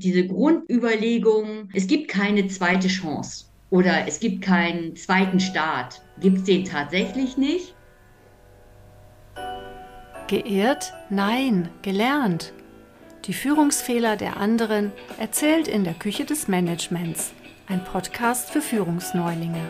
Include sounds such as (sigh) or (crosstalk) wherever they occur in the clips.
diese Grundüberlegung, es gibt keine zweite Chance oder es gibt keinen zweiten Start. Gibt es den tatsächlich nicht? Geirrt? Nein, gelernt. Die Führungsfehler der anderen erzählt in der Küche des Managements, ein Podcast für Führungsneulinge.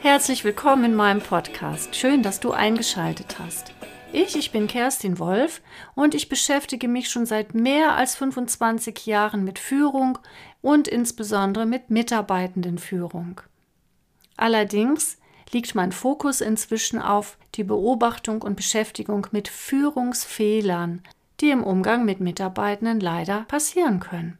Herzlich willkommen in meinem Podcast. Schön, dass du eingeschaltet hast. Ich, ich bin Kerstin Wolf und ich beschäftige mich schon seit mehr als 25 Jahren mit Führung und insbesondere mit Mitarbeitendenführung. Allerdings liegt mein Fokus inzwischen auf die Beobachtung und Beschäftigung mit Führungsfehlern, die im Umgang mit Mitarbeitenden leider passieren können.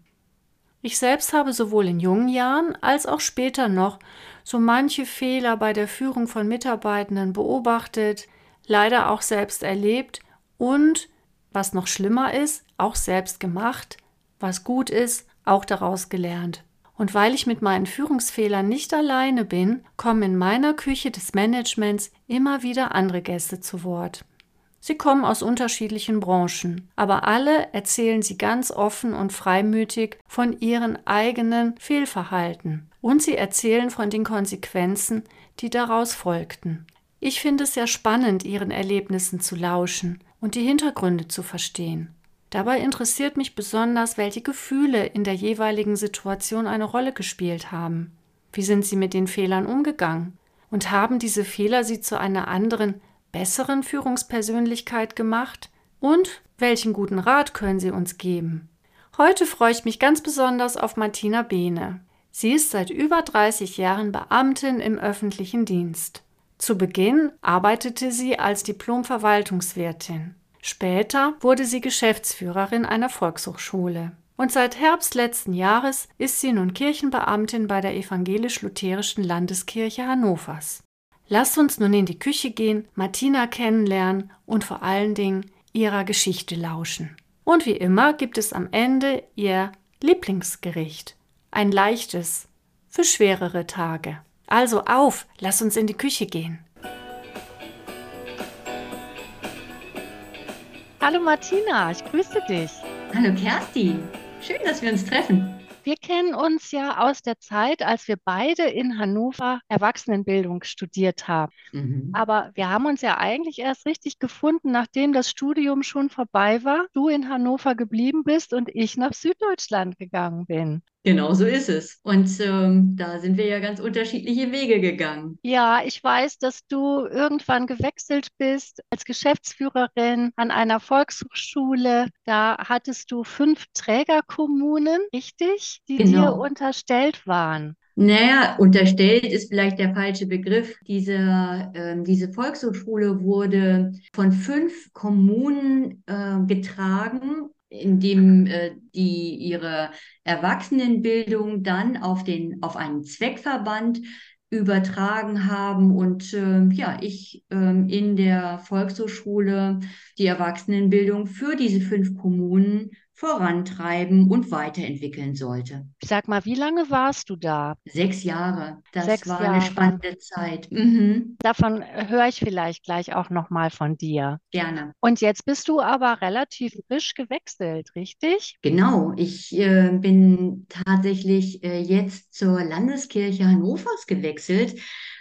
Ich selbst habe sowohl in jungen Jahren als auch später noch so manche Fehler bei der Führung von Mitarbeitenden beobachtet, leider auch selbst erlebt und, was noch schlimmer ist, auch selbst gemacht, was gut ist, auch daraus gelernt. Und weil ich mit meinen Führungsfehlern nicht alleine bin, kommen in meiner Küche des Managements immer wieder andere Gäste zu Wort. Sie kommen aus unterschiedlichen Branchen, aber alle erzählen sie ganz offen und freimütig von ihren eigenen Fehlverhalten. Und sie erzählen von den Konsequenzen, die daraus folgten. Ich finde es sehr spannend, ihren Erlebnissen zu lauschen und die Hintergründe zu verstehen. Dabei interessiert mich besonders, welche Gefühle in der jeweiligen Situation eine Rolle gespielt haben. Wie sind sie mit den Fehlern umgegangen? Und haben diese Fehler sie zu einer anderen, besseren Führungspersönlichkeit gemacht? Und welchen guten Rat können sie uns geben? Heute freue ich mich ganz besonders auf Martina Behne. Sie ist seit über 30 Jahren Beamtin im öffentlichen Dienst. Zu Beginn arbeitete sie als Diplom-Verwaltungswirtin. Später wurde sie Geschäftsführerin einer Volkshochschule. Und seit Herbst letzten Jahres ist sie nun Kirchenbeamtin bei der evangelisch-lutherischen Landeskirche Hannovers. Lasst uns nun in die Küche gehen, Martina kennenlernen und vor allen Dingen ihrer Geschichte lauschen. Und wie immer gibt es am Ende ihr Lieblingsgericht. Ein leichtes für schwerere Tage. Also auf, lass uns in die Küche gehen. Hallo Martina, ich grüße dich. Hallo Kerstin, schön, dass wir uns treffen. Wir kennen uns ja aus der Zeit, als wir beide in Hannover Erwachsenenbildung studiert haben. Mhm. Aber wir haben uns ja eigentlich erst richtig gefunden, nachdem das Studium schon vorbei war, du in Hannover geblieben bist und ich nach Süddeutschland gegangen bin. Genau so ist es. Und ähm, da sind wir ja ganz unterschiedliche Wege gegangen. Ja, ich weiß, dass du irgendwann gewechselt bist als Geschäftsführerin an einer Volkshochschule. Da hattest du fünf Trägerkommunen, richtig, die genau. dir unterstellt waren. Naja, unterstellt ist vielleicht der falsche Begriff. Diese, äh, diese Volkshochschule wurde von fünf Kommunen äh, getragen indem äh, die ihre Erwachsenenbildung dann auf den auf einen Zweckverband übertragen haben und äh, ja, ich äh, in der Volkshochschule die Erwachsenenbildung für diese fünf Kommunen vorantreiben und weiterentwickeln sollte. Sag mal, wie lange warst du da? Sechs Jahre. Das Sechs war Jahre. eine spannende Zeit. Mhm. Davon höre ich vielleicht gleich auch noch mal von dir. Gerne. Und jetzt bist du aber relativ frisch gewechselt, richtig? Genau. Ich äh, bin tatsächlich äh, jetzt zur Landeskirche Hannovers gewechselt.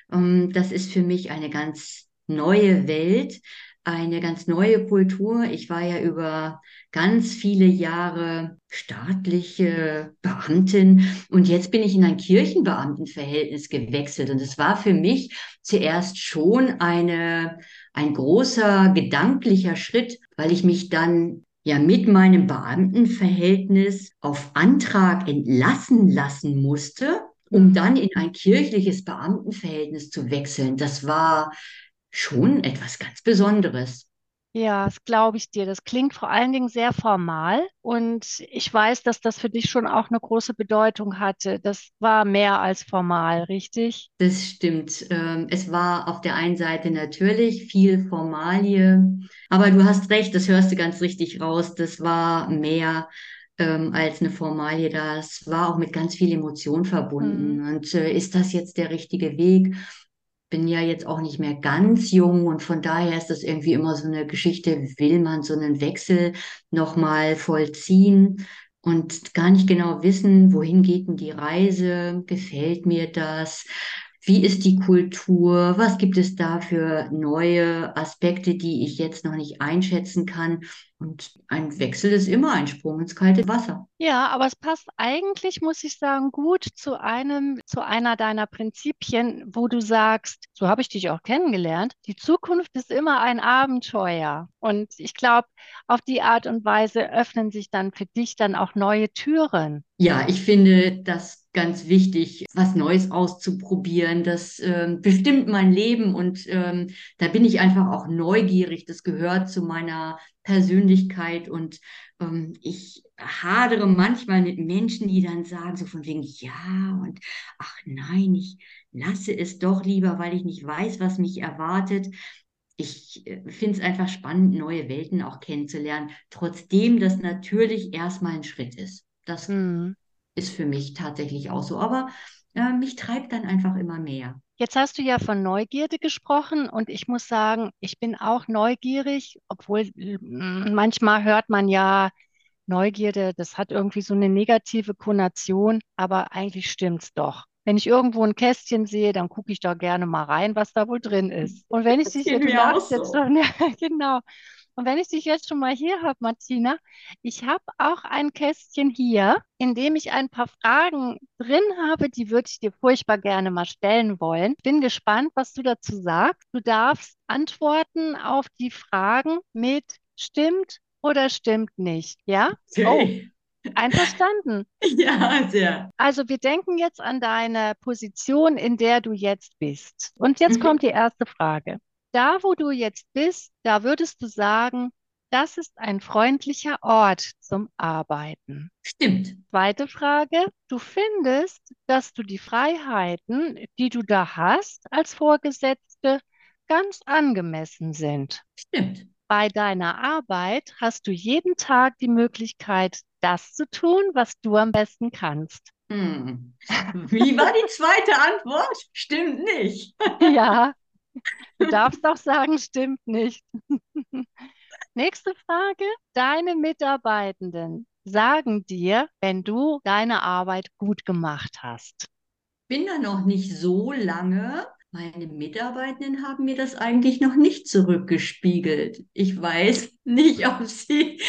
Ähm, das ist für mich eine ganz neue Welt eine ganz neue Kultur. Ich war ja über ganz viele Jahre staatliche Beamtin und jetzt bin ich in ein Kirchenbeamtenverhältnis gewechselt. Und es war für mich zuerst schon eine, ein großer gedanklicher Schritt, weil ich mich dann ja mit meinem Beamtenverhältnis auf Antrag entlassen lassen musste, um dann in ein kirchliches Beamtenverhältnis zu wechseln. Das war schon etwas ganz Besonderes. Ja, das glaube ich dir. Das klingt vor allen Dingen sehr formal und ich weiß, dass das für dich schon auch eine große Bedeutung hatte. Das war mehr als formal, richtig? Das stimmt. Ähm, es war auf der einen Seite natürlich viel Formalie, aber du hast recht, das hörst du ganz richtig raus. Das war mehr ähm, als eine Formalie. Das war auch mit ganz viel Emotion verbunden. Mhm. Und äh, ist das jetzt der richtige Weg? Bin ja jetzt auch nicht mehr ganz jung und von daher ist das irgendwie immer so eine Geschichte, will man so einen Wechsel nochmal vollziehen? und gar nicht genau wissen, wohin geht denn die Reise, gefällt mir das, wie ist die Kultur, was gibt es da für neue Aspekte, die ich jetzt noch nicht einschätzen kann. Und ein Wechsel ist immer ein Sprung ins kalte Wasser. Ja, aber es passt eigentlich, muss ich sagen, gut zu einem, zu einer deiner Prinzipien, wo du sagst, so habe ich dich auch kennengelernt, die Zukunft ist immer ein Abenteuer. Und ich glaube, auf die Art und Weise öffnen sich dann für dich dann auch neue Türen. Ja, ich finde das ganz wichtig, was Neues auszuprobieren. Das äh, bestimmt mein Leben und ähm, da bin ich einfach auch neugierig. Das gehört zu meiner Persönlichkeit und ähm, ich hadere manchmal mit Menschen, die dann sagen, so von wegen, ja und ach nein, ich lasse es doch lieber, weil ich nicht weiß, was mich erwartet. Ich äh, finde es einfach spannend, neue Welten auch kennenzulernen, trotzdem das natürlich erstmal ein Schritt ist. Das hm. ist für mich tatsächlich auch so. Aber äh, mich treibt dann einfach immer mehr. Jetzt hast du ja von Neugierde gesprochen und ich muss sagen, ich bin auch neugierig, obwohl mm, manchmal hört man ja, Neugierde, das hat irgendwie so eine negative Konnotation, aber eigentlich stimmt's doch. Wenn ich irgendwo ein Kästchen sehe, dann gucke ich da gerne mal rein, was da wohl drin ist. (laughs) Und wenn ich dich jetzt, jetzt schon, (laughs) ja, genau. Und wenn ich dich jetzt schon mal hier habe, Martina, ich habe auch ein Kästchen hier, in dem ich ein paar Fragen drin habe, die würde ich dir furchtbar gerne mal stellen wollen. Bin gespannt, was du dazu sagst. Du darfst antworten auf die Fragen mit stimmt oder stimmt nicht. Ja? Okay. Oh. Einverstanden? (laughs) Ja, sehr. Also wir denken jetzt an deine Position, in der du jetzt bist. Und jetzt mhm. kommt die erste Frage da, wo du jetzt bist, da würdest du sagen, das ist ein freundlicher Ort zum Arbeiten. Stimmt. Zweite Frage. Du findest, dass du die Freiheiten, die du da hast als Vorgesetzte, ganz angemessen sind. Stimmt. Bei deiner Arbeit hast du jeden Tag die Möglichkeit, das zu tun, was du am besten kannst. Hm. (laughs) Wie war die zweite Antwort? Stimmt nicht. ja, Du darfst auch sagen, stimmt nicht. (laughs) Nächste Frage. Deine Mitarbeitenden sagen dir, wenn du deine Arbeit gut gemacht hast. Bin da noch nicht so lange. Meine Mitarbeitenden haben mir das eigentlich noch nicht zurückgespiegelt. Ich weiß (laughs) nicht, ob sie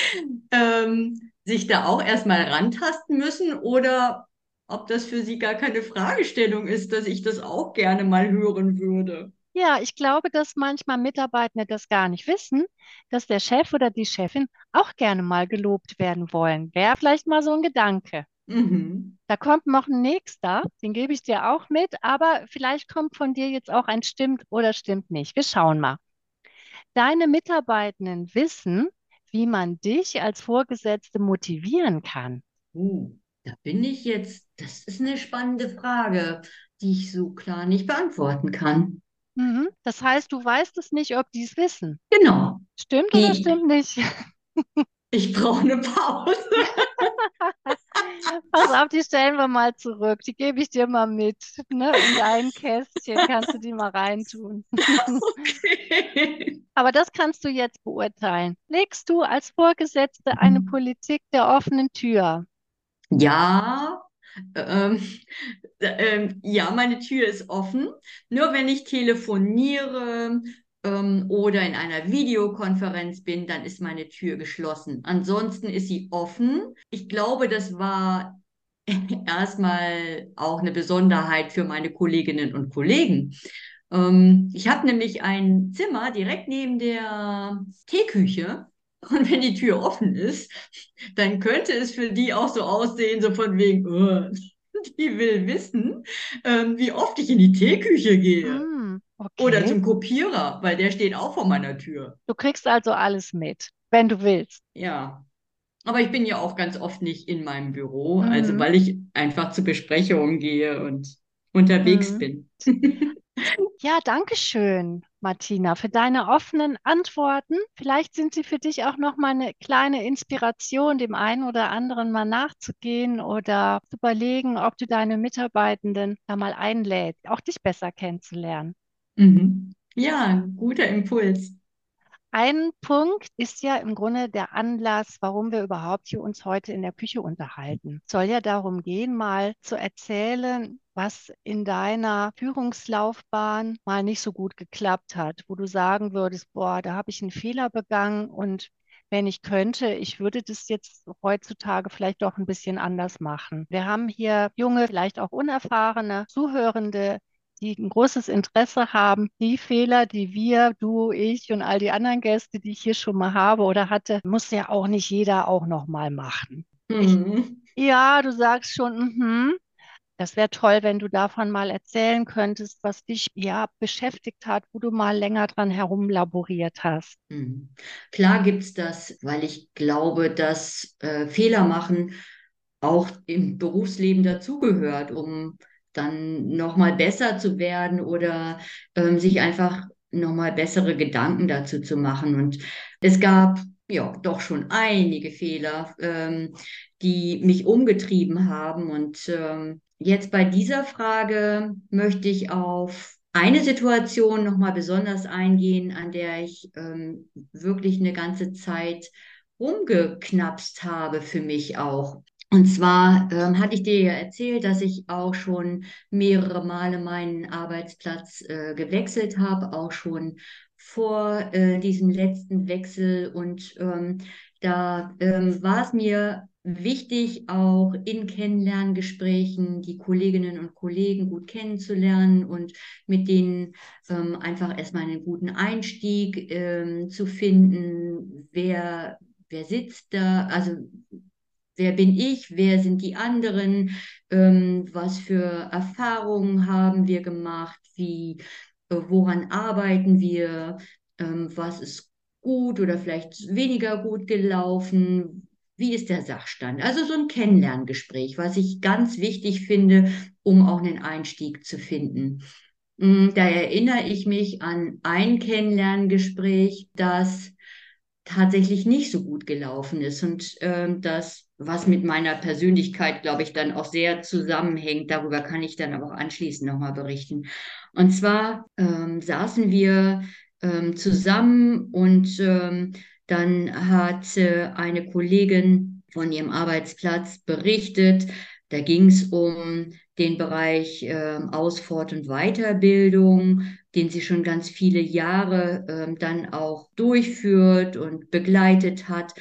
ähm, sich da auch erstmal rantasten müssen oder ob das für sie gar keine Fragestellung ist, dass ich das auch gerne mal hören würde. Ja, ich glaube, dass manchmal Mitarbeitende das gar nicht wissen, dass der Chef oder die Chefin auch gerne mal gelobt werden wollen. Wäre vielleicht mal so ein Gedanke. Mhm. Da kommt noch ein nächster, den gebe ich dir auch mit, aber vielleicht kommt von dir jetzt auch ein stimmt oder stimmt nicht. Wir schauen mal. Deine Mitarbeitenden wissen, wie man dich als Vorgesetzte motivieren kann. Uh, da bin ich jetzt, das ist eine spannende Frage, die ich so klar nicht beantworten kann. Mhm. Das heißt, du weißt es nicht, ob die es wissen. Genau. Stimmt oder stimmt nicht? (laughs) Ich brauche eine Pause. Pass auf, die stellen wir mal zurück. Die gebe ich dir mal mit. Ne? In dein Kästchen kannst du die mal reintun. Okay. Aber das kannst du jetzt beurteilen. Legst du als Vorgesetzte eine mhm. Politik der offenen Tür? Ja, ähm, ähm, ja, meine Tür ist offen. Nur wenn ich telefoniere ähm, oder in einer Videokonferenz bin, dann ist meine Tür geschlossen. Ansonsten ist sie offen. Ich glaube, das war (laughs) erstmal auch eine Besonderheit für meine Kolleginnen und Kollegen. Ähm, ich habe nämlich ein Zimmer direkt neben der Teeküche und wenn die Tür offen ist, dann könnte es für die auch so aussehen, so von wegen, oh, (laughs) die will wissen, ähm, wie oft ich in die Teeküche gehe. Mm, okay. Oder zum Kopierer, weil der steht auch vor meiner Tür. Du kriegst also alles mit, wenn du willst. Ja. Aber ich bin ja auch ganz oft nicht in meinem Büro, mhm. also weil ich einfach zu Besprechungen gehe und unterwegs mhm. bin. (laughs) Ja, danke schön, Martina, für deine offenen Antworten. Vielleicht sind sie für dich auch noch mal eine kleine Inspiration, dem einen oder anderen mal nachzugehen oder zu überlegen, ob du deine Mitarbeitenden da mal einlädst, auch dich besser kennenzulernen. Mhm. Ja, guter Impuls. ein Punkt ist ja im Grunde der Anlass, warum wir überhaupt hier uns heute in der Küche unterhalten. Es soll ja darum gehen, mal zu erzählen, was in deiner Führungslaufbahn mal nicht so gut geklappt hat, wo du sagen würdest, boah, da habe ich einen Fehler begangen und wenn ich könnte, ich würde das jetzt heutzutage vielleicht doch ein bisschen anders machen. Wir haben hier junge, vielleicht auch unerfahrene Zuhörende, die ein großes Interesse haben, die Fehler, die wir, du, ich und all die anderen Gäste, die ich hier schon mal habe oder hatte, muss ja auch nicht jeder auch noch mal machen. Mhm. Ich, ja, du sagst schon, mhm. Das wäre toll, wenn du davon mal erzählen könntest, was dich ja beschäftigt hat, wo du mal länger dran herumlaboriert hast. Mhm. Klar gibt es das, weil ich glaube, dass äh, Fehler machen auch im Berufsleben dazugehört, um dann nochmal besser zu werden oder ähm, sich einfach nochmal bessere Gedanken dazu zu machen. Und es gab ja doch schon einige Fehler, ähm, die mich umgetrieben haben. Und ähm, jetzt bei dieser Frage möchte ich auf eine Situation nochmal besonders eingehen, an der ich ähm, wirklich eine ganze Zeit rumgeknapst habe für mich auch. Und zwar ähm, hatte ich dir ja erzählt, dass ich auch schon mehrere Male meinen Arbeitsplatz äh, gewechselt habe, auch schon vor äh, diesem letzten Wechsel. Und ähm, da ähm, war es mir wichtig, auch in Kennenlerngesprächen die Kolleginnen und Kollegen gut kennenzulernen und mit denen ähm, einfach erstmal einen guten Einstieg ähm, zu finden. Wer, wer sitzt da? Also wer bin ich, wer sind die anderen, ähm, was für Erfahrungen haben wir gemacht, wie, äh, woran arbeiten wir, ähm, was ist gut oder vielleicht weniger gut gelaufen, wie ist der Sachstand? Also so ein Kennenlerngespräch, was ich ganz wichtig finde, um auch einen Einstieg zu finden. Mm, da erinnere ich mich an ein Kennenlerngespräch, das tatsächlich nicht so gut gelaufen ist und ähm, das, was mit meiner Persönlichkeit, glaube ich, dann auch sehr zusammenhängt. Darüber kann ich dann aber auch anschließend nochmal berichten. Und zwar ähm, saßen wir ähm, zusammen und ähm, dann hat äh, eine Kollegin von ihrem Arbeitsplatz berichtet, da ging es um den Bereich äh, Aus-, und Weiterbildung, den sie schon ganz viele Jahre äh, dann auch durchführt und begleitet hat.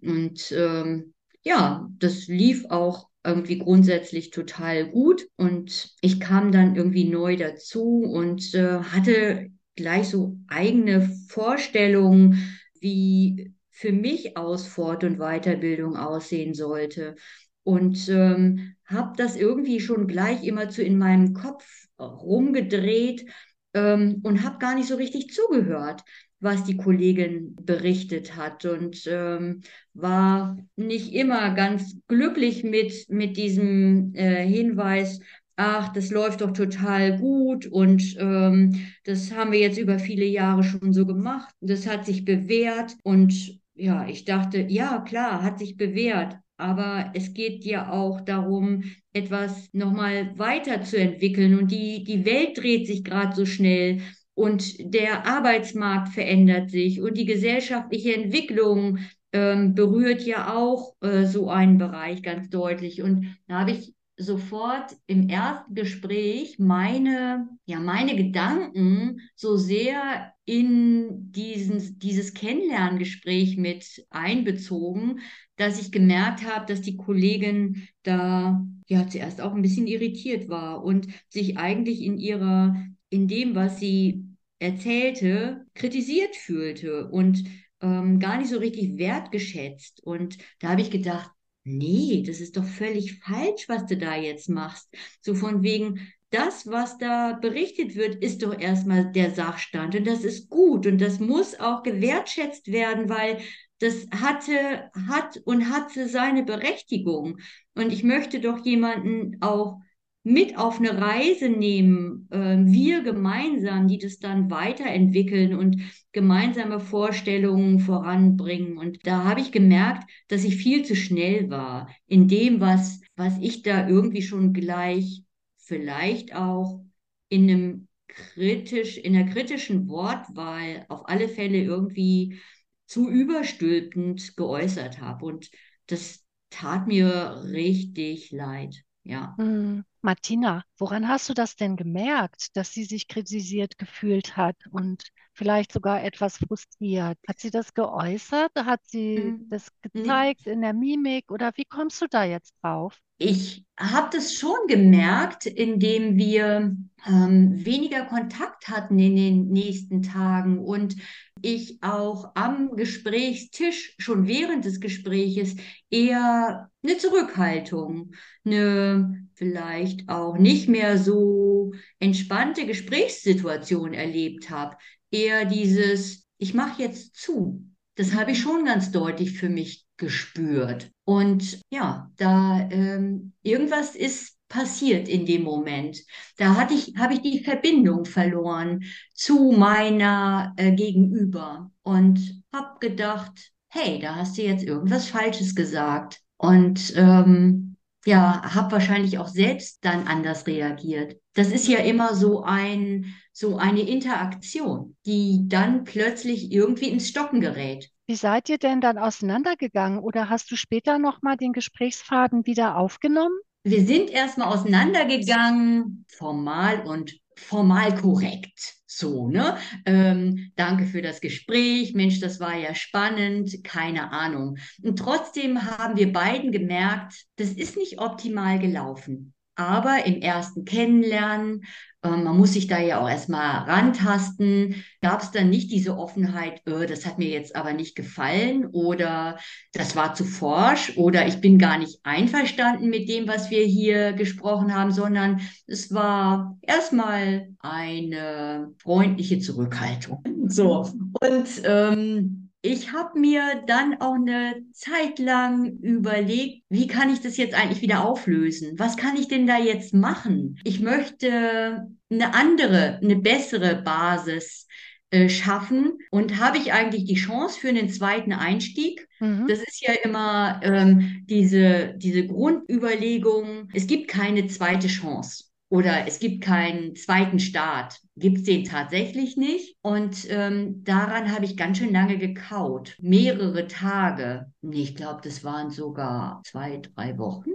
Und ähm, ja, das lief auch irgendwie grundsätzlich total gut. Und ich kam dann irgendwie neu dazu und äh, hatte gleich so eigene Vorstellungen, wie für mich Aus-, Fort- und Weiterbildung aussehen sollte. Und ähm, habe das irgendwie schon gleich immer zu in meinem Kopf rumgedreht ähm, und habe gar nicht so richtig zugehört, was die Kollegin berichtet hat. Und ähm, war nicht immer ganz glücklich mit, mit diesem äh, Hinweis, ach, das läuft doch total gut und ähm, das haben wir jetzt über viele Jahre schon so gemacht. Das hat sich bewährt und ja, ich dachte, ja, klar, hat sich bewährt, aber es geht ja auch darum, etwas nochmal weiterzuentwickeln. Und die, die Welt dreht sich gerade so schnell und der Arbeitsmarkt verändert sich und die gesellschaftliche Entwicklung ähm, berührt ja auch äh, so einen Bereich ganz deutlich. Und da habe ich sofort im ersten Gespräch meine, ja, meine Gedanken so sehr in diesen, dieses Kennenlerngespräch mit einbezogen, dass ich gemerkt habe, dass die Kollegin da ja zuerst auch ein bisschen irritiert war und sich eigentlich in ihrer, in dem, was sie erzählte, kritisiert fühlte und ähm, gar nicht so richtig wertgeschätzt. Und da habe ich gedacht, nee, das ist doch völlig falsch, was du da jetzt machst. So von wegen, das, was da berichtet wird, ist doch erstmal der Sachstand und das ist gut und das muss auch gewertschätzt werden, weil das hatte, hat und hatte seine Berechtigung. Und ich möchte doch jemanden auch mit auf eine Reise nehmen, äh, wir gemeinsam, die das dann weiterentwickeln und gemeinsame Vorstellungen voranbringen. Und da habe ich gemerkt, dass ich viel zu schnell war in dem, was, was ich da irgendwie schon gleich vielleicht auch in einem kritisch, in der kritischen Wortwahl auf alle Fälle irgendwie zu überstülpend geäußert habe. Und das tat mir richtig leid. Ja. Hm. Martina, woran hast du das denn gemerkt, dass sie sich kritisiert gefühlt hat und vielleicht sogar etwas frustriert? Hat sie das geäußert? Hat sie Mhm. das Nee, gezeigt in der Mimik oder wie kommst du da jetzt drauf? Ich habe das schon gemerkt, indem wir ähm, weniger Kontakt hatten in den nächsten Tagen und ich auch am Gesprächstisch schon während des Gespräches eher eine Zurückhaltung, eine vielleicht auch nicht mehr so entspannte Gesprächssituation erlebt habe. Eher dieses, ich mache jetzt zu. Das habe ich Mhm. schon ganz deutlich für mich gespürt. Und ja, da ähm, irgendwas ist passiert in dem Moment. Da hatte ich, habe ich die Verbindung verloren zu meiner äh, Gegenüber und habe gedacht, hey, da hast du jetzt irgendwas Falsches gesagt. Und ähm, ja, habe wahrscheinlich auch selbst dann anders reagiert. Das ist ja immer so ein, so eine Interaktion, die dann plötzlich irgendwie ins Stocken gerät. Wie seid ihr denn dann auseinandergegangen oder hast du später nochmal den Gesprächsfaden wieder aufgenommen? Wir sind erstmal auseinandergegangen, formal und formal korrekt. So, ne? Ähm, danke für das Gespräch. Mensch, das war ja spannend. Keine Ahnung. Und trotzdem haben wir beiden gemerkt, das ist nicht optimal gelaufen. Aber im ersten Kennenlernen, ähm, man muss sich da ja auch erstmal rantasten, gab es dann nicht diese Offenheit, äh, das hat mir jetzt aber nicht gefallen oder das war zu forsch oder ich bin gar nicht einverstanden mit dem, was wir hier gesprochen haben, sondern es war erstmal eine freundliche Zurückhaltung. So, und ähm, ich habe mir dann auch eine Zeit lang überlegt, wie kann ich das jetzt eigentlich wieder auflösen? Was kann ich denn da jetzt machen? Ich möchte eine andere, eine bessere Basis äh, schaffen und habe ich eigentlich die Chance für einen zweiten Einstieg? Mhm. Das ist ja immer ähm, diese, diese Grundüberlegung, es gibt keine zweite Chance oder es gibt keinen zweiten Start. Gibt es den tatsächlich nicht? Und ähm, daran habe ich ganz schön lange gekaut. Mehrere Tage. Ich glaube, das waren sogar zwei, drei Wochen.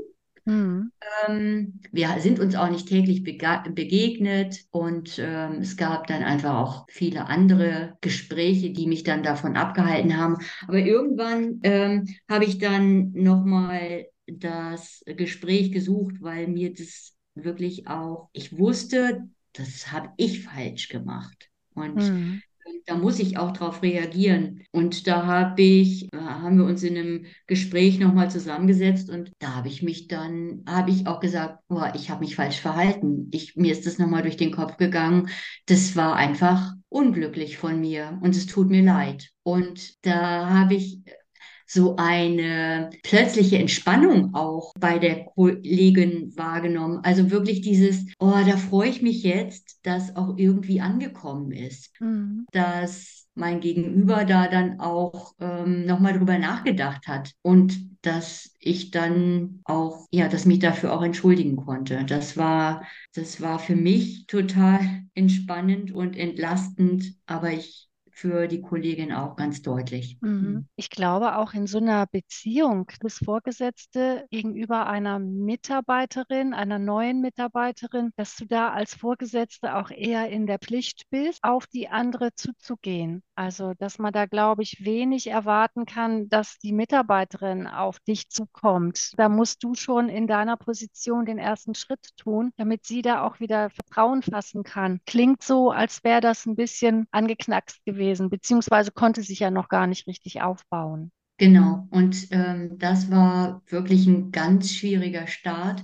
Mhm. Ähm, wir sind uns auch nicht täglich begegnet und ähm, es gab dann einfach auch viele andere Gespräche, die mich dann davon abgehalten haben. Aber irgendwann ähm, habe ich dann nochmal das Gespräch gesucht, weil mir das wirklich auch, ich wusste, das habe ich falsch gemacht. Und Mhm. da muss ich auch darauf reagieren. Und da habe ich, äh, haben wir uns in einem Gespräch nochmal zusammengesetzt und da habe ich mich dann, habe ich auch gesagt, boah, ich habe mich falsch verhalten. Ich, mir ist das nochmal durch den Kopf gegangen. Das war einfach unglücklich von mir und es tut mir leid. Und da habe ich so eine plötzliche Entspannung auch bei der Kollegin wahrgenommen. Also wirklich dieses, oh, da freue ich mich jetzt, dass auch irgendwie angekommen ist Mhm. dass mein Gegenüber da dann auch ähm, nochmal drüber nachgedacht hat und dass ich dann auch, ja, dass mich dafür auch entschuldigen konnte. Das war, das war für mich total (laughs) entspannend und entlastend, aber ich für die Kollegin auch ganz deutlich. Mhm. Hm. Ich glaube, auch in so einer Beziehung des Vorgesetzte gegenüber einer Mitarbeiterin, einer neuen Mitarbeiterin, dass du da als Vorgesetzte auch eher in der Pflicht bist, auf die andere zuzugehen. Also, dass man da, glaube ich, wenig erwarten kann, dass die Mitarbeiterin auf dich zukommt. Da musst du schon in deiner Position den ersten Schritt tun, damit sie da auch wieder Vertrauen fassen kann. Klingt so, als wäre das ein bisschen angeknackst gewesen, beziehungsweise konnte sich ja noch gar nicht richtig aufbauen. Genau, und ähm, das war wirklich ein ganz schwieriger Start.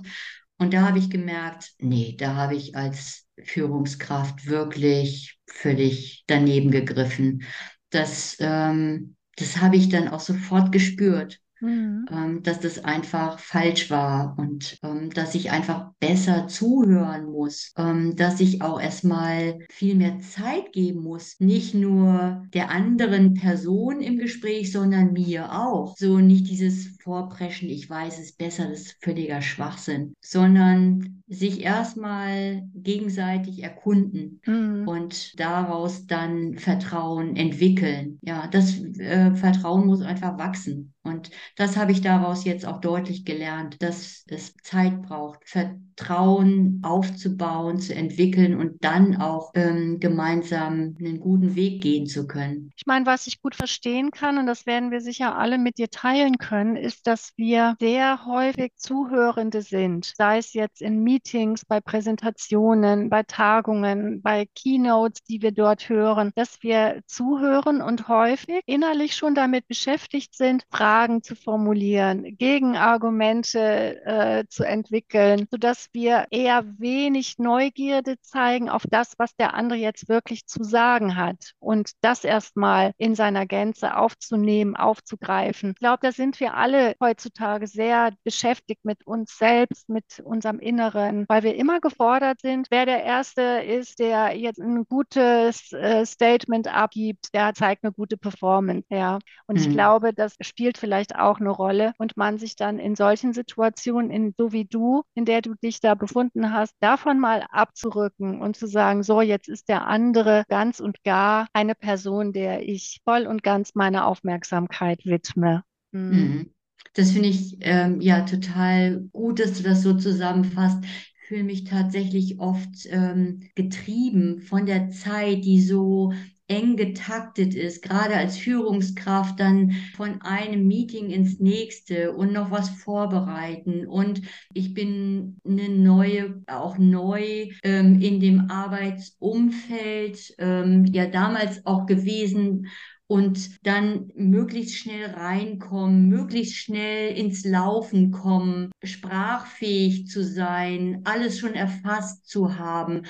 Und da habe ich gemerkt, nee, da habe ich als Führungskraft wirklich völlig daneben gegriffen. Das, ähm, das habe ich dann auch sofort gespürt Mhm. ähm, dass das einfach falsch war und ähm, dass ich einfach besser zuhören muss, ähm, dass ich auch erstmal viel mehr Zeit geben muss, nicht nur der anderen Person im Gespräch, sondern mir auch. So nicht dieses vorpreschen, ich weiß es besser, das ist völliger Schwachsinn, sondern sich erstmal gegenseitig erkunden mhm. und daraus dann Vertrauen entwickeln. Ja, das äh, Vertrauen muss einfach wachsen. Und das habe ich daraus jetzt auch deutlich gelernt, dass es Zeit braucht, Vertrauen aufzubauen, zu entwickeln und dann auch ähm, gemeinsam einen guten Weg gehen zu können. Ich meine, was ich gut verstehen kann, und das werden wir sicher alle mit dir teilen können, ist, dass wir sehr häufig Zuhörende sind, sei es jetzt in Meetings, bei Präsentationen, bei Tagungen, bei Keynotes, die wir dort hören, dass wir zuhören und häufig innerlich schon damit beschäftigt sind, Fragen Fragen zu formulieren, Gegenargumente äh, zu entwickeln, sodass wir eher wenig Neugierde zeigen auf das, was der andere jetzt wirklich zu sagen hat und das erstmal in seiner Gänze aufzunehmen, aufzugreifen. Ich glaube, da sind wir alle heutzutage sehr beschäftigt mit uns selbst, mit unserem Inneren, weil wir immer gefordert sind, wer der Erste ist, der jetzt ein gutes äh, Statement abgibt, der zeigt eine gute Performance. Ja. Und mhm. ich glaube, das spielt vielleicht auch eine Rolle und man sich dann in solchen Situationen, in, so wie du, in der du dich da befunden hast, davon mal abzurücken und zu sagen, so, jetzt ist der andere ganz und gar eine Person, der ich voll und ganz meine Aufmerksamkeit widme. Mhm. Mhm. Das finde ich ähm, ja total gut, dass du das so zusammenfasst fühle mich tatsächlich oft ähm, getrieben von der Zeit, die so eng getaktet ist, gerade als Führungskraft dann von einem Meeting ins nächste und noch was vorbereiten. Und ich bin eine neue, auch neu ähm, in dem Arbeitsumfeld, ähm, ja damals auch gewesen und dann möglichst schnell reinkommen, möglichst schnell ins Laufen kommen, sprachfähig zu sein, alles schon erfasst zu haben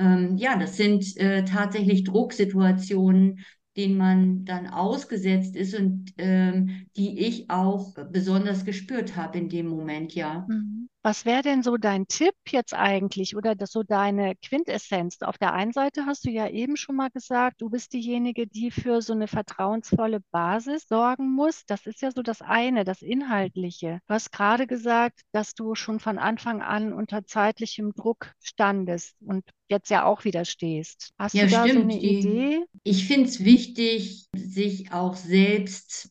ähm, ja, das sind äh, tatsächlich Drucksituationen, denen man dann ausgesetzt ist und ähm, die ich auch besonders gespürt habe in dem Moment, ja. Mhm. Was wäre denn so dein Tipp jetzt eigentlich oder das so deine Quintessenz? Auf der einen Seite hast du ja eben schon mal gesagt, du bist diejenige, die für so eine vertrauensvolle Basis sorgen muss. Das ist ja so das eine, das Inhaltliche. Du hast gerade gesagt, dass du schon von Anfang an unter zeitlichem Druck standest und jetzt ja auch wieder stehst. Hast ja, du da stimmt. so eine Idee? Ich finde es wichtig, sich auch selbst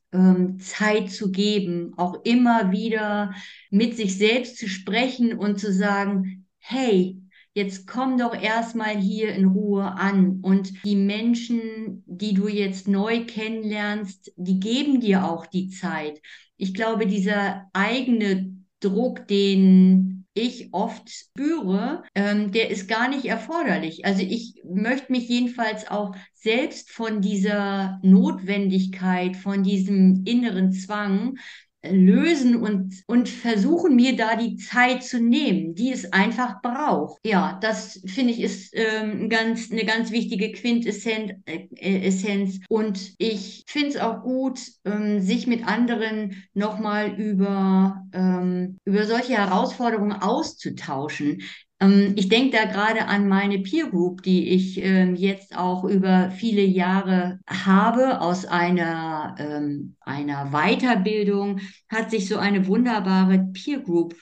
Zeit zu geben, auch immer wieder mit sich selbst zu sprechen und zu sagen, hey, jetzt komm doch erstmal hier in Ruhe an. Und die Menschen, die du jetzt neu kennenlernst, die geben dir auch die Zeit. Ich glaube, dieser eigene Druck, den ich oft spüre, ähm, der ist gar nicht erforderlich. Also ich möchte mich jedenfalls auch selbst von dieser Notwendigkeit, von diesem inneren Zwang lösen und, und versuchen mir da die Zeit zu nehmen, die es einfach braucht. Ja, das finde ich ist ähm, ganz, eine ganz wichtige Quintessenz. Äh, Essenz. Und ich finde es auch gut, ähm, sich mit anderen nochmal über, ähm, über solche Herausforderungen auszutauschen. Ähm, ich denke da gerade an meine Peer Group, die ich ähm, jetzt auch über viele Jahre habe. Aus einer, ähm, einer Weiterbildung hat sich so eine wunderbare Peer Group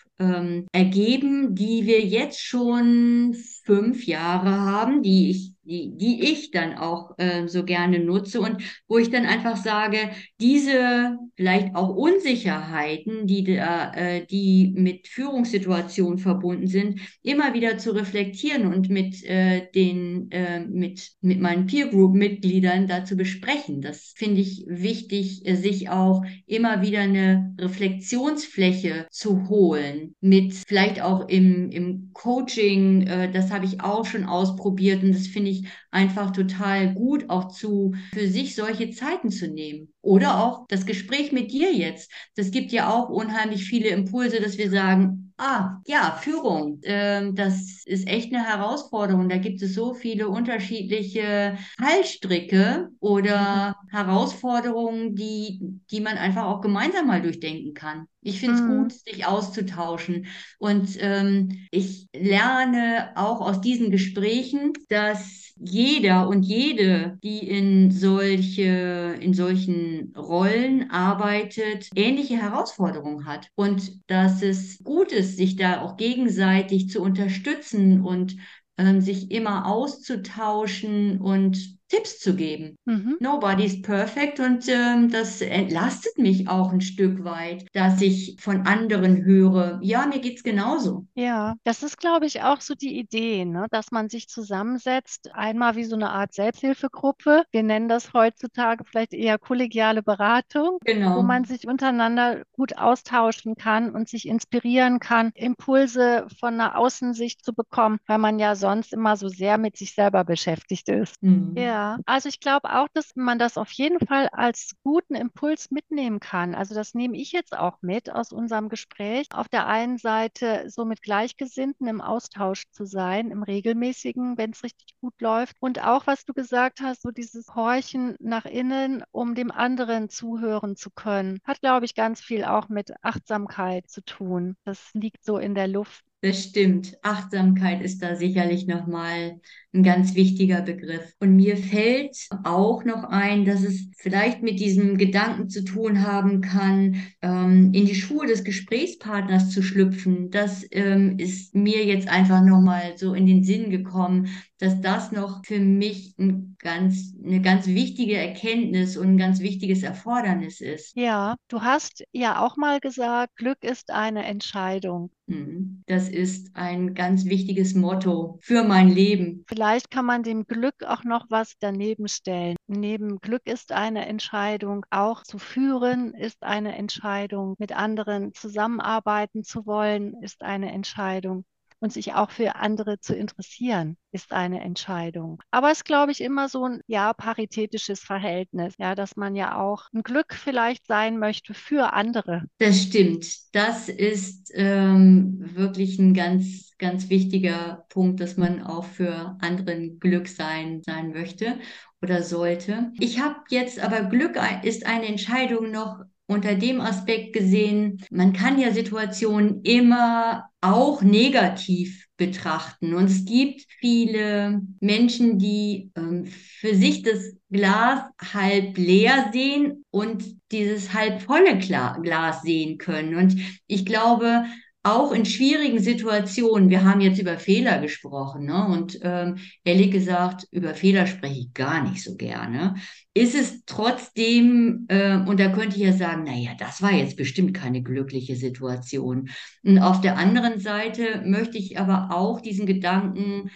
ergeben, die wir jetzt schon fünf Jahre haben, die ich die, die ich dann auch äh, so gerne nutze und wo ich dann einfach sage, diese vielleicht auch Unsicherheiten, die, äh, die mit Führungssituationen verbunden sind, immer wieder zu reflektieren und mit äh, den, äh, mit, mit meinen Peer Group Mitgliedern da zu besprechen. Das finde ich wichtig, äh, sich auch immer wieder eine Reflexionsfläche zu holen mit vielleicht auch im, im Coaching, äh, das habe ich auch schon ausprobiert und das finde ich ich einfach total gut, auch zu für sich solche Zeiten zu nehmen. Oder auch das Gespräch mit dir jetzt. Das gibt ja auch unheimlich viele Impulse, dass wir sagen, Ah, ja, Führung. Ähm, das ist echt eine Herausforderung. Da gibt es so viele unterschiedliche Fallstricke oder Herausforderungen, die, die man einfach auch gemeinsam mal durchdenken kann. Ich finde es Mhm. gut, sich auszutauschen. Und ähm, ich lerne auch aus diesen Gesprächen, dass jeder und jede, die in solche, in solchen Rollen arbeitet, ähnliche Herausforderungen hat. Und dass es gut ist, sich da auch gegenseitig zu unterstützen und ähm, sich immer auszutauschen und Tipps zu geben. Mhm. Nobody's perfect und ähm, das entlastet mich auch ein Stück weit, dass ich von anderen höre, ja, mir geht's genauso. Ja, das ist, glaube ich, auch so die Idee, ne? Dass man sich zusammensetzt, einmal wie so eine Art Selbsthilfegruppe. Wir nennen das heutzutage vielleicht eher kollegiale Beratung, wo Genau. man sich untereinander gut austauschen kann und sich inspirieren kann, Impulse von einer Außensicht zu bekommen, weil man ja sonst immer so sehr mit sich selber beschäftigt ist. Hm. Ja, also ich glaube auch, dass man das auf jeden Fall als guten Impuls mitnehmen kann. Also das nehme ich jetzt auch mit aus unserem Gespräch. Auf der einen Seite so mit Gleichgesinnten im Austausch zu sein, im regelmäßigen, wenn es richtig gut läuft. Und auch, was du gesagt hast, so dieses Horchen nach innen, um dem anderen zuhören zu können, hat, glaube ich, ganz viel auch mit Achtsamkeit zu tun. Das liegt so in der Luft. Das stimmt. Achtsamkeit ist da sicherlich nochmal ein ganz wichtiger Begriff. Und mir fällt auch noch ein, dass es vielleicht mit diesem Gedanken zu tun haben kann, ähm, in die Schuhe des Gesprächspartners zu schlüpfen. Das ähm, ist mir jetzt einfach nochmal so in den Sinn gekommen, dass das noch für mich ein ganz, eine ganz wichtige Erkenntnis und ein ganz wichtiges Erfordernis ist. Ja, du hast ja auch mal gesagt, Glück ist eine Entscheidung. Mhm. Das ist ein ganz wichtiges Motto für mein Leben. Vielleicht kann man dem Glück auch noch was daneben stellen. Neben Glück ist eine Entscheidung, auch zu führen ist eine Entscheidung, mit anderen zusammenarbeiten zu wollen ist eine Entscheidung und sich auch für andere zu interessieren ist eine Entscheidung. Aber es ist, glaube ich, immer so ein ja paritätisches Verhältnis, ja, dass man ja auch ein Glück vielleicht sein möchte für andere. Das stimmt. Das ist ähm, wirklich ein ganz, ganz wichtiger Punkt, dass man auch für anderen Glück sein, sein möchte oder sollte. Ich habe jetzt aber Glück ist eine Entscheidung noch unter dem Aspekt gesehen, man kann ja Situationen immer auch negativ betrachten. Und es gibt viele Menschen, die ähm, für sich das Glas halb leer sehen und dieses halb volle Gla Glas sehen können. Und ich glaube, auch in schwierigen Situationen, wir haben jetzt über Fehler gesprochen, ne? Und ähm, ehrlich gesagt, über Fehler spreche ich gar nicht so gerne. Ist es trotzdem, äh, und da könnte ich ja sagen, naja, das war jetzt bestimmt keine glückliche Situation. Und auf der anderen Seite möchte ich aber auch diesen Gedanken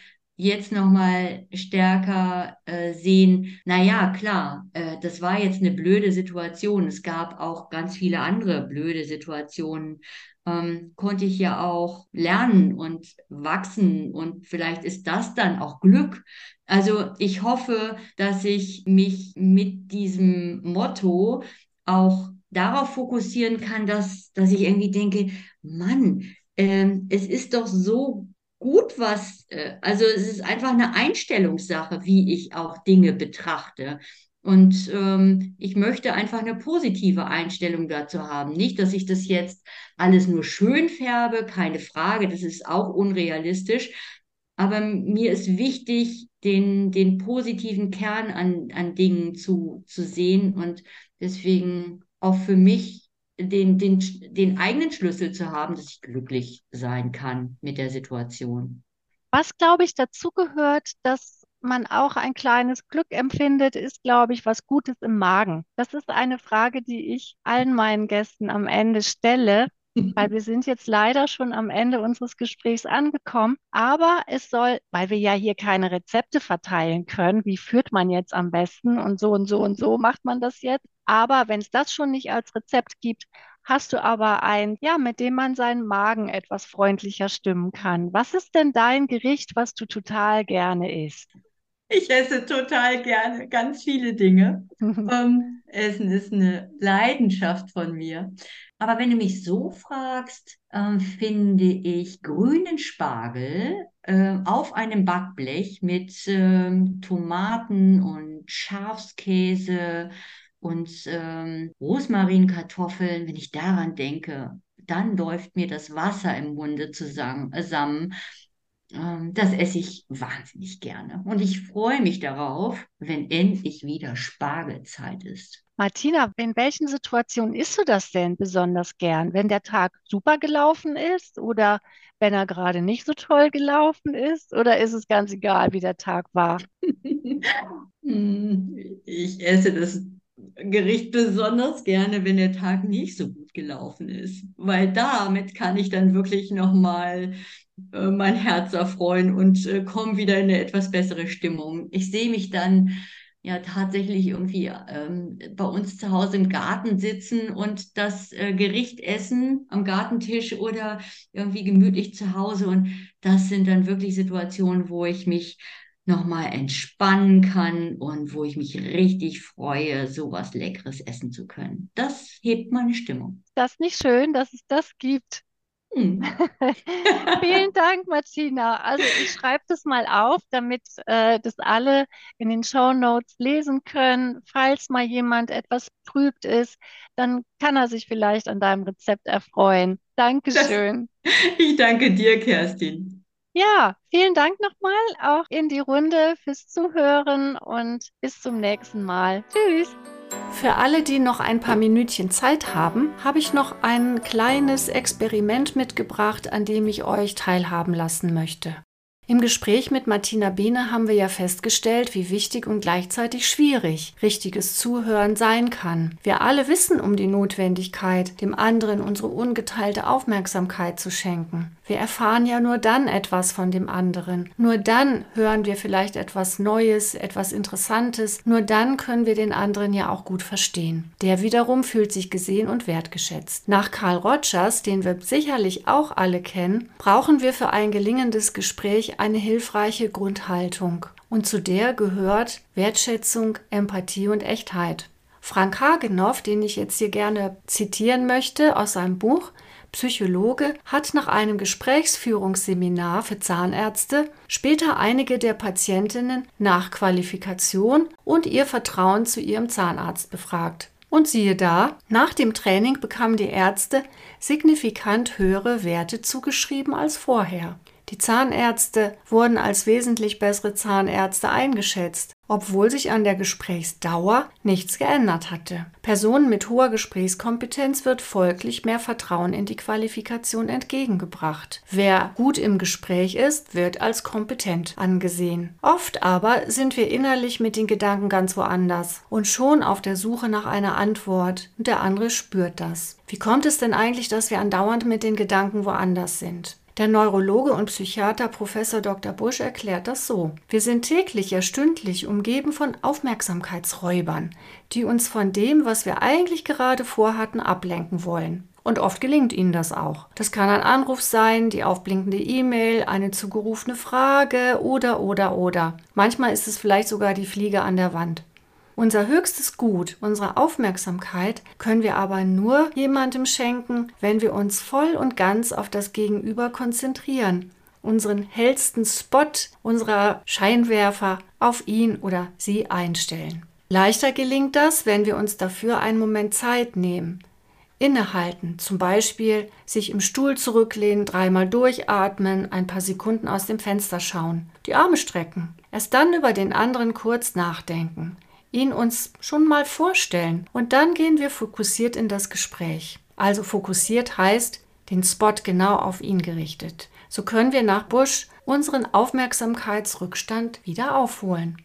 jetzt nochmal stärker äh, sehen, naja, klar, äh, das war jetzt eine blöde Situation. Es gab auch ganz viele andere blöde Situationen. Ähm, konnte ich ja auch lernen und wachsen und vielleicht ist das dann auch Glück. Also ich hoffe, dass ich mich mit diesem Motto auch darauf fokussieren kann, dass, dass ich irgendwie denke, Mann, ähm, es ist doch so gut, was, äh, also es ist einfach eine Einstellungssache, wie ich auch Dinge betrachte. Und ähm, ich möchte einfach eine positive Einstellung dazu haben. Nicht, dass ich das jetzt alles nur schön färbe, keine Frage, das ist auch unrealistisch. Aber mir ist wichtig, den, den positiven Kern an, an Dingen zu, zu sehen und deswegen auch für mich den, den, den eigenen Schlüssel zu haben, dass ich glücklich sein kann mit der Situation. Was, glaube ich, dazu gehört, dass man auch ein kleines Glück empfindet, ist, glaube ich, was Gutes im Magen. Das ist eine Frage, die ich allen meinen Gästen am Ende stelle, weil wir sind jetzt leider schon am Ende unseres Gesprächs angekommen. Aber es soll, weil wir ja hier keine Rezepte verteilen können, wie führt man jetzt am besten und so und so und so macht man das jetzt. Aber wenn es das schon nicht als Rezept gibt, Hast du aber ein, ja, mit dem man seinen Magen etwas freundlicher stimmen kann? Was ist denn dein Gericht, was du total gerne isst? Ich esse total gerne ganz viele Dinge. (laughs) Ähm, Essen ist eine Leidenschaft von mir. Aber wenn du mich so fragst, ähm, finde ich grünen Spargel äh, auf einem Backblech mit ähm, Tomaten und Schafskäse und ähm, Rosmarinkartoffeln, wenn ich daran denke, dann läuft mir das Wasser im Munde zusammen. Ähm, das esse ich wahnsinnig gerne. Und ich freue mich darauf, wenn endlich wieder Spargelzeit ist. Martina, in welchen Situationen isst du das denn besonders gern? Wenn der Tag super gelaufen ist oder wenn er gerade nicht so toll gelaufen ist? Oder ist es ganz egal, wie der Tag war? (laughs) Ich esse das Gericht besonders gerne, wenn der Tag nicht so gut gelaufen ist, weil damit kann ich dann wirklich nochmal äh, mein Herz erfreuen und äh, komme wieder in eine etwas bessere Stimmung. Ich sehe mich dann ja tatsächlich irgendwie ähm, bei uns zu Hause im Garten sitzen und das äh, Gericht essen am Gartentisch oder irgendwie gemütlich zu Hause. Und das sind dann wirklich Situationen, wo ich mich nochmal entspannen kann und wo ich mich richtig freue, sowas Leckeres essen zu können. Das hebt meine Stimmung. Das ist nicht schön, dass es das gibt. Hm. (laughs) Vielen Dank, Martina. Also ich schreibe das mal auf, damit äh, das alle in den Show Notes lesen können. Falls mal jemand etwas trübt ist, dann kann er sich vielleicht an deinem Rezept erfreuen. Dankeschön. Das, (laughs) ich danke dir, Kerstin. Ja, vielen Dank nochmal auch in die Runde fürs Zuhören und bis zum nächsten Mal. Tschüss. Für alle, die noch ein paar Minütchen Zeit haben, habe ich noch ein kleines Experiment mitgebracht, an dem ich euch teilhaben lassen möchte. Im Gespräch mit Martina Biene haben wir ja festgestellt, wie wichtig und gleichzeitig schwierig richtiges Zuhören sein kann. Wir alle wissen um die Notwendigkeit, dem anderen unsere ungeteilte Aufmerksamkeit zu schenken. Wir erfahren ja nur dann etwas von dem anderen. Nur dann hören wir vielleicht etwas Neues, etwas Interessantes. Nur dann können wir den anderen ja auch gut verstehen. Der wiederum fühlt sich gesehen und wertgeschätzt. Nach Carl Rogers, den wir sicherlich auch alle kennen, brauchen wir für ein gelingendes Gespräch eine hilfreiche Grundhaltung. Und zu der gehört Wertschätzung, Empathie und Echtheit. Frank Hagenow, den ich jetzt hier gerne zitieren möchte aus seinem Buch, Psychologe, hat nach einem Gesprächsführungsseminar für Zahnärzte später einige der Patientinnen nach Qualifikation und ihr Vertrauen zu ihrem Zahnarzt befragt. Und siehe da, nach dem Training bekamen die Ärzte signifikant höhere Werte zugeschrieben als vorher. Die Zahnärzte wurden als wesentlich bessere Zahnärzte eingeschätzt, obwohl sich an der Gesprächsdauer nichts geändert hatte. Personen mit hoher Gesprächskompetenz wird folglich mehr Vertrauen in die Qualifikation entgegengebracht. Wer gut im Gespräch ist, wird als kompetent angesehen. Oft aber sind wir innerlich mit den Gedanken ganz woanders und schon auf der Suche nach einer Antwort und der andere spürt das. Wie kommt es denn eigentlich, dass wir andauernd mit den Gedanken woanders sind? Der Neurologe und Psychiater Professor Dr. Busch erklärt das so. Wir sind täglich, ja stündlich umgeben von Aufmerksamkeitsräubern, die uns von dem, was wir eigentlich gerade vorhatten, ablenken wollen. Und oft gelingt ihnen das auch. Das kann ein Anruf sein, die aufblinkende E-Mail, eine zugerufene Frage oder oder oder. Manchmal ist es vielleicht sogar die Fliege an der Wand. Unser höchstes Gut, unsere Aufmerksamkeit, können wir aber nur jemandem schenken, wenn wir uns voll und ganz auf das Gegenüber konzentrieren, unseren hellsten Spot unserer Scheinwerfer auf ihn oder sie einstellen. Leichter gelingt das, wenn wir uns dafür einen Moment Zeit nehmen. Innehalten, zum Beispiel sich im Stuhl zurücklehnen, dreimal durchatmen, ein paar Sekunden aus dem Fenster schauen, die Arme strecken, erst dann über den anderen kurz nachdenken ihn uns schon mal vorstellen und dann gehen wir fokussiert in das Gespräch. Also fokussiert heißt den Spot genau auf ihn gerichtet. So können wir nach Bush unseren Aufmerksamkeitsrückstand wieder aufholen.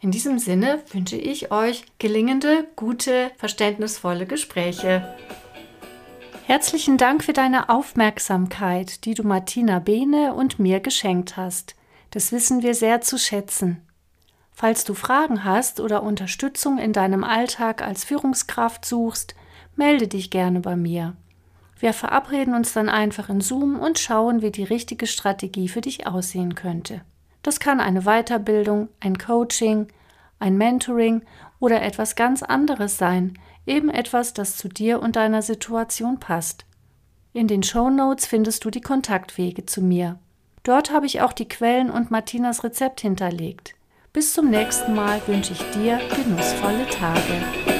In diesem Sinne wünsche ich euch gelingende, gute, verständnisvolle Gespräche. Herzlichen Dank für deine Aufmerksamkeit, die du Martina Behne und mir geschenkt hast. Das wissen wir sehr zu schätzen. Falls du Fragen hast oder Unterstützung in deinem Alltag als Führungskraft suchst, melde dich gerne bei mir. Wir verabreden uns dann einfach in Zoom und schauen, wie die richtige Strategie für dich aussehen könnte. Das kann eine Weiterbildung, ein Coaching, ein Mentoring oder etwas ganz anderes sein, eben etwas, das zu dir und deiner Situation passt. In den Show Notes findest du die Kontaktwege zu mir. Dort habe ich auch die Quellen und Martinas Rezept hinterlegt. Bis zum nächsten Mal wünsche ich dir genussvolle Tage.